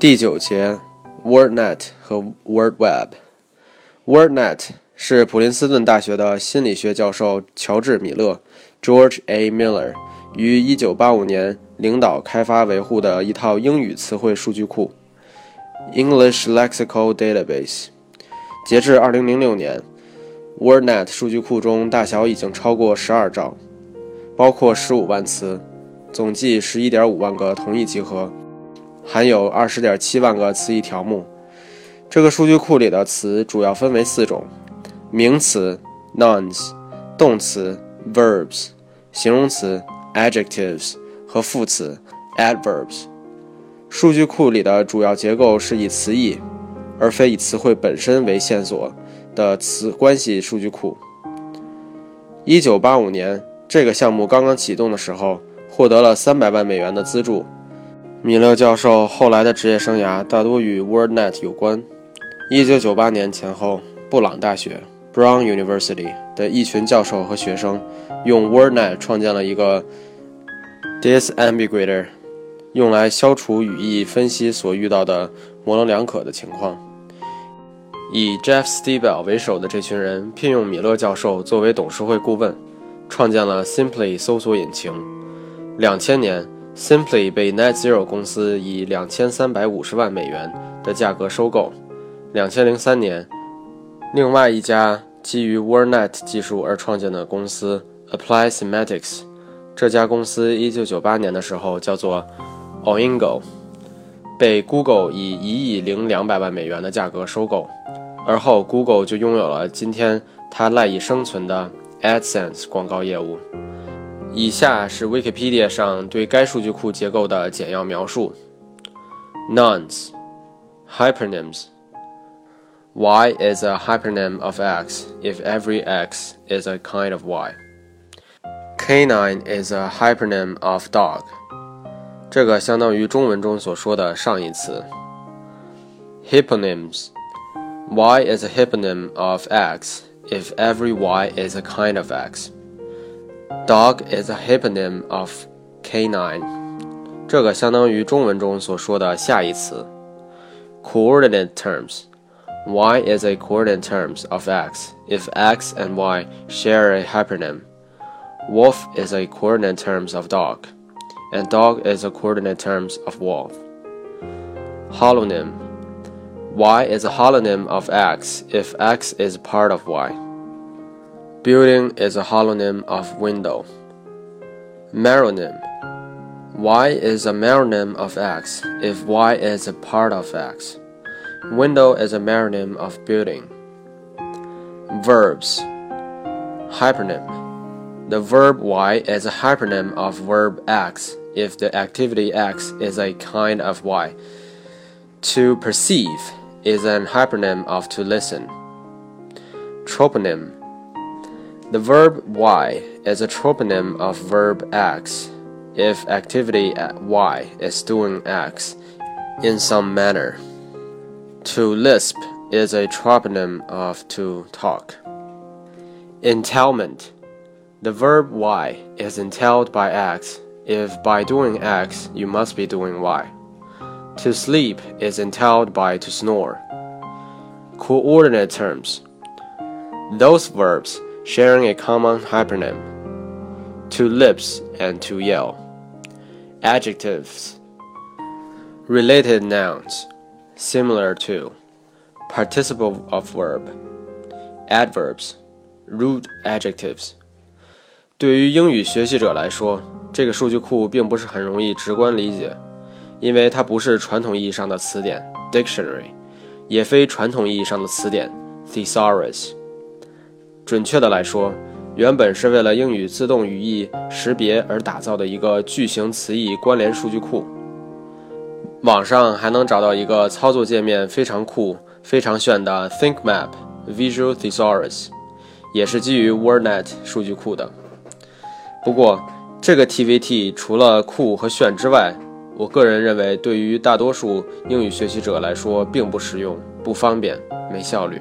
第九节，WordNet 和 WordWeb。WordNet 是普林斯顿大学的心理学教授乔治·米勒 （George A. Miller） 于1985年领导开发维护的一套英语词汇数据库 （English Lexical Database）。截至2006年，WordNet 数据库中大小已经超过12兆，包括15万词，总计11.5万个同义集合，含有20.7万个词义条目。这个数据库里的词主要分为四种：名词 （nouns）、动词 （verbs）、形容词 （adjectives） 和副词 （adverbs）。数据库里的主要结构是以词义，而非以词汇本身为线索的词关系数据库。1985年，这个项目刚刚启动的时候，获得了300万美元的资助。米勒教授后来的职业生涯大多与 WordNet 有关。一九九八年前后，布朗大学 （Brown University） 的一群教授和学生用 WordNet 创建了一个 Disambiguator，用来消除语义分析所遇到的模棱两可的情况。以 Jeff Stibel 为首的这群人聘用米勒教授作为董事会顾问，创建了 Simply 搜索引擎。两千年，Simply 被 NetZero 公司以两千三百五十万美元的价格收购。两千零三年，另外一家基于 WordNet 技术而创建的公司 Apply Semantics，这家公司一九九八年的时候叫做 Oingo，被 Google 以一亿零两百万美元的价格收购，而后 Google 就拥有了今天它赖以生存的 AdSense 广告业务。以下是 Wikipedia 上对该数据库结构的简要描述：Nouns, hypernyms. Y is a hypernym of X if every X is a kind of Y. Canine is a hypernym of dog. 这个相当于中文中所说的上一词。Hyponyms. Y is a hyponym of X if every Y is a kind of X. Dog is a hyponym of canine. 这个相当于中文中所说的下一词。Coordinate terms y is a coordinate term of x if x and y share a hypernym. Wolf is a coordinate term of dog, and dog is a coordinate term of wolf. Holonym y is a holonym of x if x is part of y. Building is a holonym of window. Meronym y is a meronym of x if y is a part of x. Window is a meronym of building. Verbs Hypernym The verb y is a hypernym of verb x if the activity x is a kind of y. To perceive is an hypernym of to listen. Troponym The verb y is a troponym of verb x if activity y is doing x in some manner. To lisp is a troponym of to talk. Entailment. The verb y is entailed by x if by doing x you must be doing y. To sleep is entailed by to snore. Coordinate terms. Those verbs sharing a common hypernym. To lisp and to yell. Adjectives. Related nouns. Similar to. Participle of verb. Adverbs. Root adjectives. 对于英语学习者来说，这个数据库并不是很容易直观理解，因为它不是传统意义上的词典 （dictionary），也非传统意义上的词典 （thesaurus）。准确的来说，原本是为了英语自动语义识别而打造的一个句型词义关联数据库。网上还能找到一个操作界面非常酷、非常炫的 ThinkMap Visual Thesaurus，也是基于 WordNet 数据库的。不过，这个 TVT 除了酷和炫之外，我个人认为对于大多数英语学习者来说并不实用、不方便、没效率。